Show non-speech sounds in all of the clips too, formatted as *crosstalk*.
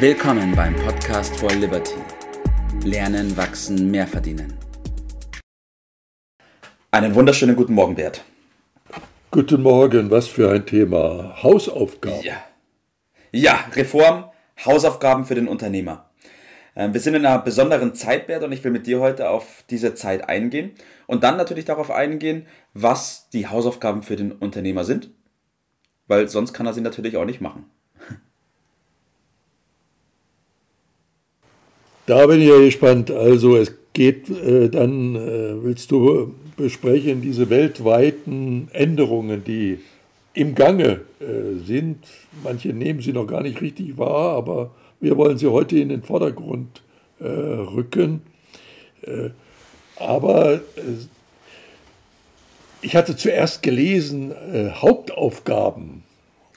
Willkommen beim Podcast for Liberty. Lernen, wachsen, mehr verdienen. Einen wunderschönen guten Morgen, Bert. Guten Morgen, was für ein Thema. Hausaufgaben. Ja. Ja, Reform, Hausaufgaben für den Unternehmer. Ähm, wir sind in einer besonderen Zeit, Bert, und ich will mit dir heute auf diese Zeit eingehen und dann natürlich darauf eingehen, was die Hausaufgaben für den Unternehmer sind, weil sonst kann er sie natürlich auch nicht machen. Da bin ich ja gespannt. Also es geht äh, dann, äh, willst du besprechen, diese weltweiten Änderungen, die im Gange äh, sind. Manche nehmen sie noch gar nicht richtig wahr, aber wir wollen sie heute in den Vordergrund äh, rücken. Äh, aber äh, ich hatte zuerst gelesen Hauptaufgaben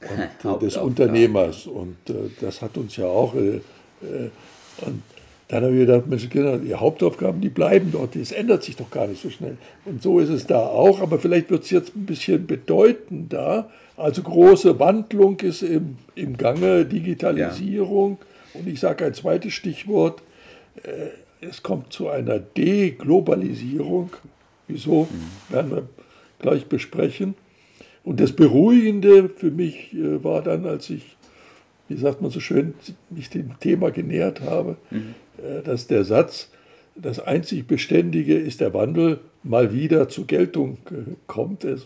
*laughs* und, des Unternehmers und das hat uns ja auch und dann habe ich gedacht, Mensch, Kinder, die Hauptaufgaben, die bleiben dort, das ändert sich doch gar nicht so schnell. Und so ist es da auch, aber vielleicht wird es jetzt ein bisschen bedeutender. Also große Wandlung ist im, im Gange, Digitalisierung. Ja. Und ich sage ein zweites Stichwort, äh, es kommt zu einer Deglobalisierung. Wieso, mhm. werden wir gleich besprechen. Und das Beruhigende für mich äh, war dann, als ich, wie sagt man so schön, mich dem Thema genähert habe, mhm. Äh, dass der Satz, das einzig Beständige ist der Wandel, mal wieder zur Geltung äh, kommt. Wir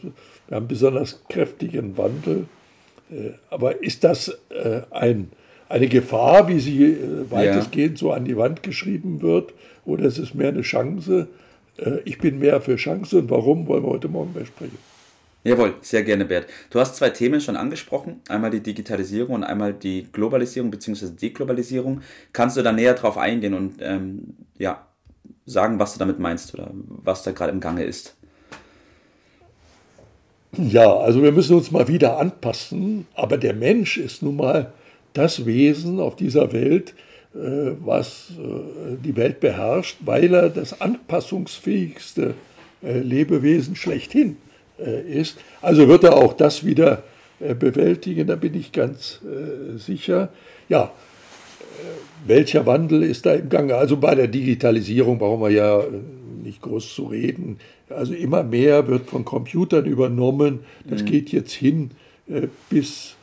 haben besonders kräftigen Wandel. Äh, aber ist das ein, eine Gefahr, wie sie weitestgehend so an die Wand geschrieben wird, oder ist es mehr eine Chance? Ich bin mehr für Chance und warum, wollen wir heute Morgen besprechen. Jawohl, sehr gerne, Bert. Du hast zwei Themen schon angesprochen, einmal die Digitalisierung und einmal die Globalisierung bzw. Deglobalisierung. Kannst du da näher drauf eingehen und ähm, ja, sagen, was du damit meinst oder was da gerade im Gange ist? Ja, also wir müssen uns mal wieder anpassen, aber der Mensch ist nun mal das Wesen auf dieser Welt, äh, was äh, die Welt beherrscht, weil er das anpassungsfähigste äh, Lebewesen schlechthin äh, ist. Also wird er auch das wieder äh, bewältigen, da bin ich ganz äh, sicher. Ja, welcher Wandel ist da im Gange? Also bei der Digitalisierung brauchen wir ja nicht groß zu reden. Also immer mehr wird von Computern übernommen. Das mhm. geht jetzt hin bis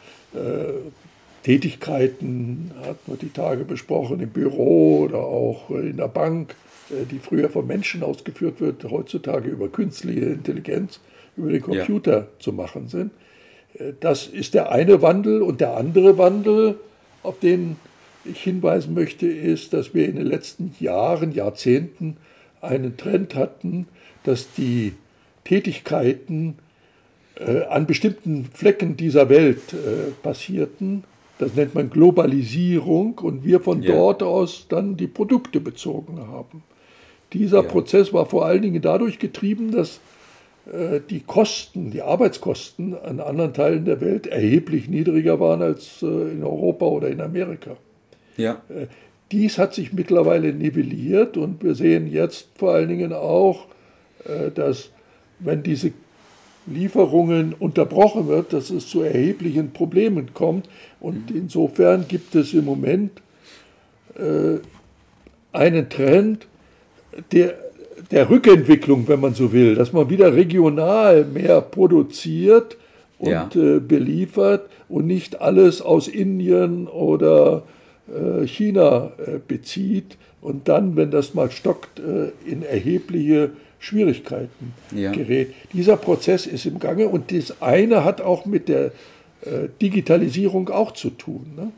Tätigkeiten, hat man die Tage besprochen, im Büro oder auch in der Bank, die früher von Menschen ausgeführt wird, heutzutage über künstliche Intelligenz über den Computer ja. zu machen sind. Äh, das ist der eine Wandel und der andere Wandel, auf den ich hinweisen möchte, ist, dass wir in den letzten Jahren, Jahrzehnten einen Trend hatten, dass die Tätigkeiten äh, an bestimmten Flecken dieser Welt äh, passierten. Das nennt man Globalisierung und wir von ja. dort aus dann die Produkte bezogen haben. Dieser ja. Prozess war vor allen Dingen dadurch getrieben, dass die Kosten, die Arbeitskosten an anderen Teilen der Welt erheblich niedriger waren als äh, in Europa oder in Amerika. Ja. Äh, dies hat sich mittlerweile nivelliert und wir sehen jetzt vor allen Dingen auch, dass wenn diese Lieferungen unterbrochen wird, dass es zu erheblichen Problemen kommt. Und insofern gibt es im Moment einen Trend, der der Rückentwicklung, wenn man so will, dass man wieder regional mehr produziert und ja. äh, beliefert und nicht alles aus Indien oder äh, China äh, bezieht und dann, wenn das mal stockt, äh, in erhebliche Schwierigkeiten ja. gerät. Dieser Prozess ist im Gange und das eine hat auch mit der äh, Digitalisierung auch zu tun. Ne?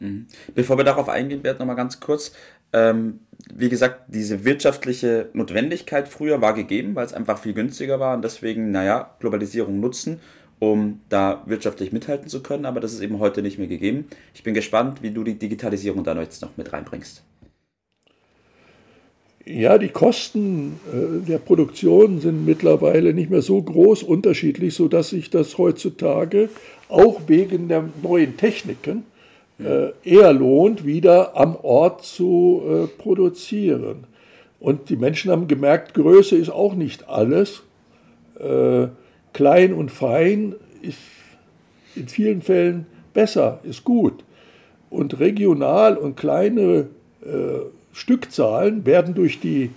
Mhm. Bevor wir darauf eingehen, Bert, nochmal ganz kurz. Ähm, wie gesagt, diese wirtschaftliche Notwendigkeit früher war gegeben, weil es einfach viel günstiger war und deswegen, naja, Globalisierung nutzen, um da wirtschaftlich mithalten zu können, aber das ist eben heute nicht mehr gegeben. Ich bin gespannt, wie du die Digitalisierung da jetzt noch mit reinbringst. Ja, die Kosten äh, der Produktion sind mittlerweile nicht mehr so groß unterschiedlich, sodass sich das heutzutage auch wegen der neuen Techniken äh, eher lohnt, wieder am Ort zu äh, produzieren. Und die Menschen haben gemerkt, Größe ist auch nicht alles. Äh, klein und fein ist in vielen Fällen besser, ist gut. und regional und kleine äh, Stückzahlen werden durch die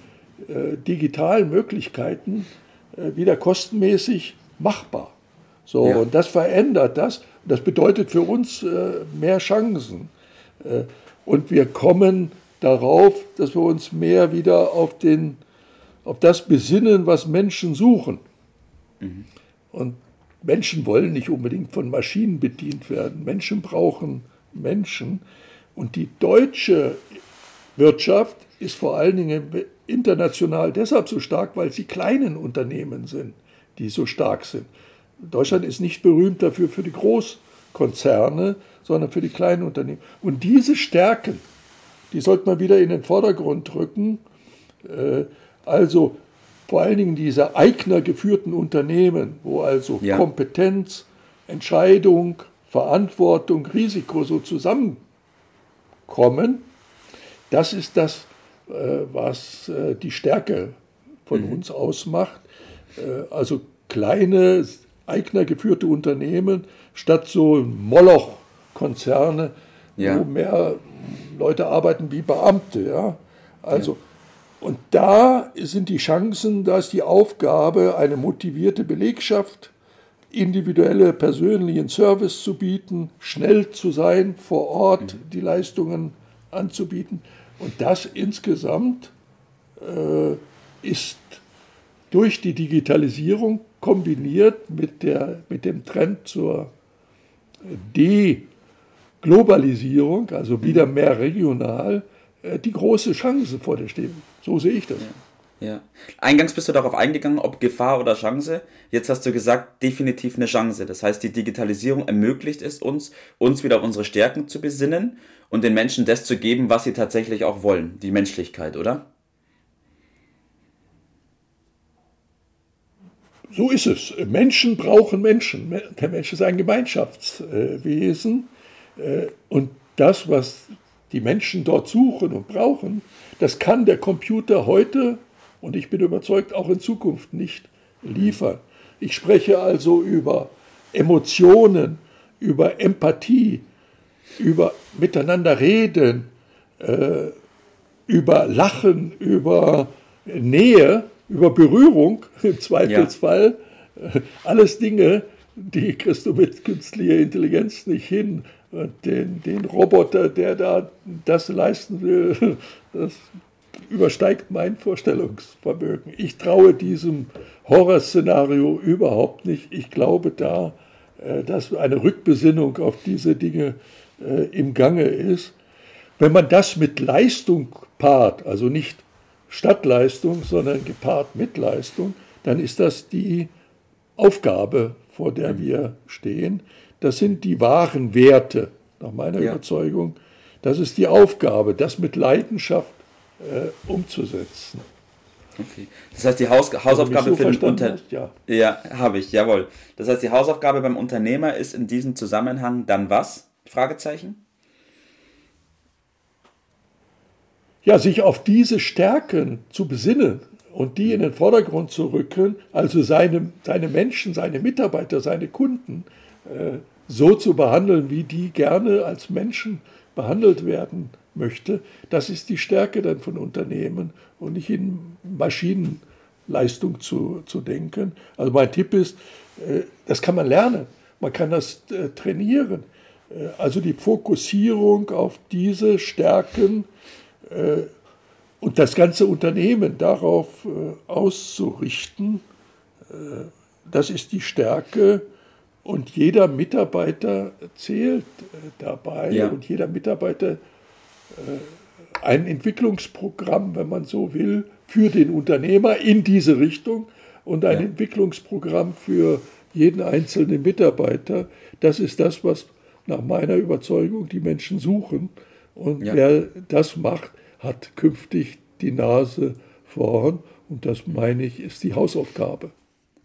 äh, digitalen Möglichkeiten äh, wieder kostenmäßig machbar. So, ja. und das verändert das. Das bedeutet für uns äh, mehr Chancen. Äh, und wir kommen darauf, dass wir uns mehr wieder auf, den, auf das besinnen, was Menschen suchen. Mhm. Und Menschen wollen nicht unbedingt von Maschinen bedient werden. Menschen brauchen Menschen. Und die deutsche Wirtschaft ist vor allen Dingen international deshalb so stark, weil sie kleinen Unternehmen sind, die so stark sind. Deutschland ist nicht berühmt dafür für die Großkonzerne, sondern für die kleinen Unternehmen. Und diese Stärken, die sollte man wieder in den Vordergrund rücken. Äh, also vor allen Dingen diese Eigner geführten Unternehmen, wo also ja. Kompetenz, Entscheidung, Verantwortung, Risiko so zusammenkommen, das ist das, äh, was äh, die Stärke von mhm. uns ausmacht. Also kleine, eignergeführte Unternehmen statt so Moloch-Konzerne, ja. wo mehr Leute arbeiten wie Beamte. Ja? Also, ja. Und da sind die Chancen, da ist die Aufgabe, eine motivierte Belegschaft, individuelle persönlichen Service zu bieten, schnell zu sein, vor Ort mhm. die Leistungen anzubieten. Und das insgesamt äh, ist durch die Digitalisierung kombiniert mit, der, mit dem Trend zur Deglobalisierung, also wieder mehr regional, äh, die große Chance vor der stehen. So sehe ich das. Ja. ja. Eingangs bist du darauf eingegangen, ob Gefahr oder Chance. Jetzt hast du gesagt, definitiv eine Chance. Das heißt, die Digitalisierung ermöglicht es uns, uns wieder auf unsere Stärken zu besinnen und den Menschen das zu geben, was sie tatsächlich auch wollen, die Menschlichkeit, oder? So ist es. Menschen brauchen Menschen. Der Mensch ist ein Gemeinschaftswesen. Äh, und das, was die Menschen dort suchen und brauchen, das kann der Computer heute und ich bin überzeugt auch in Zukunft nicht liefern. Ich spreche also über Emotionen, über Empathie, über miteinander reden, äh, über Lachen, über Nähe über Berührung *laughs* im Zweifelsfall. Ja. Alles Dinge, die kriegst du mit künstlicher Intelligenz nicht hin. Und den, den Roboter, der da das leisten will, *laughs* das übersteigt mein Vorstellungsvermögen. Ich traue diesem Horrorszenario überhaupt nicht. Ich glaube da, äh, dass eine Rückbesinnung auf diese Dinge äh, im Gange ist. Wenn man das mit Leistung paart, also nicht Stadtleistung, sondern gepaart mit Leistung, dann ist das die Aufgabe, vor der mhm. wir stehen. Das sind die wahren Werte, nach meiner ja. Überzeugung. Das ist die Aufgabe, das mit Leidenschaft äh, umzusetzen. Okay. Das heißt, die Haus Hausaufgabe so für den Unternehmer. Ja, ja habe ich, jawohl. Das heißt, die Hausaufgabe beim Unternehmer ist in diesem Zusammenhang dann was? Fragezeichen? Ja, sich auf diese Stärken zu besinnen und die in den Vordergrund zu rücken, also seine, seine Menschen, seine Mitarbeiter, seine Kunden äh, so zu behandeln, wie die gerne als Menschen behandelt werden möchte, das ist die Stärke dann von Unternehmen und nicht in Maschinenleistung zu, zu denken. Also mein Tipp ist, äh, das kann man lernen, man kann das äh, trainieren. Äh, also die Fokussierung auf diese Stärken, und das ganze Unternehmen darauf äh, auszurichten, äh, das ist die Stärke. Und jeder Mitarbeiter zählt dabei ja. und jeder Mitarbeiter ein Entwicklungsprogramm, wenn man so will, für den Unternehmer in diese Richtung und ein ja. Entwicklungsprogramm für jeden einzelnen Mitarbeiter. Das ist das, was nach meiner Überzeugung die Menschen suchen. Und ja. wer das macht, hat künftig die Nase vorn. Und das meine ich, ist die Hausaufgabe.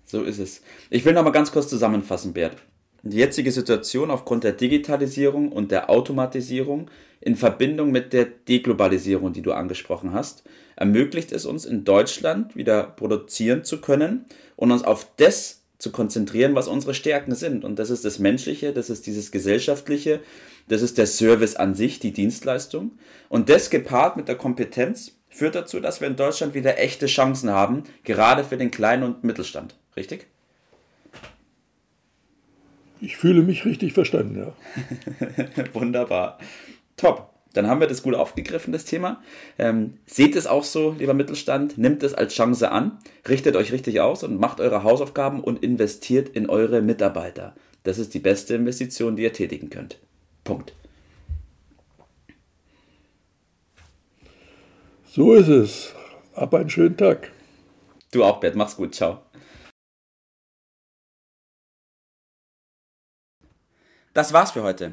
So ist es. Ich will noch mal ganz kurz zusammenfassen, Bert. Die jetzige Situation aufgrund der Digitalisierung und der Automatisierung in Verbindung mit der Deglobalisierung, die du angesprochen hast, ermöglicht es uns in Deutschland wieder produzieren zu können und uns auf das zu konzentrieren, was unsere Stärken sind. Und das ist das Menschliche, das ist dieses Gesellschaftliche, Das ist der Service an sich, die Dienstleistung. Und das gepaart mit der Kompetenz führt dazu, dass wir in Deutschland wieder echte Chancen haben, gerade für den Kleinen und Mittelstand. Richtig? Ich fühle mich richtig verstanden, ja. *laughs* Wunderbar. Top. Dann haben wir das gut aufgegriffen, das Thema. Ähm, seht es auch so, lieber Mittelstand, nimmt es als Chance an, richtet euch richtig aus und macht eure Hausaufgaben und investiert in eure Mitarbeiter. Das ist die beste Investition, die ihr tätigen könnt. Punkt. So ist es. Hab einen schönen Tag. Du auch, Bert. Mach's gut. Ciao. Das war's für heute.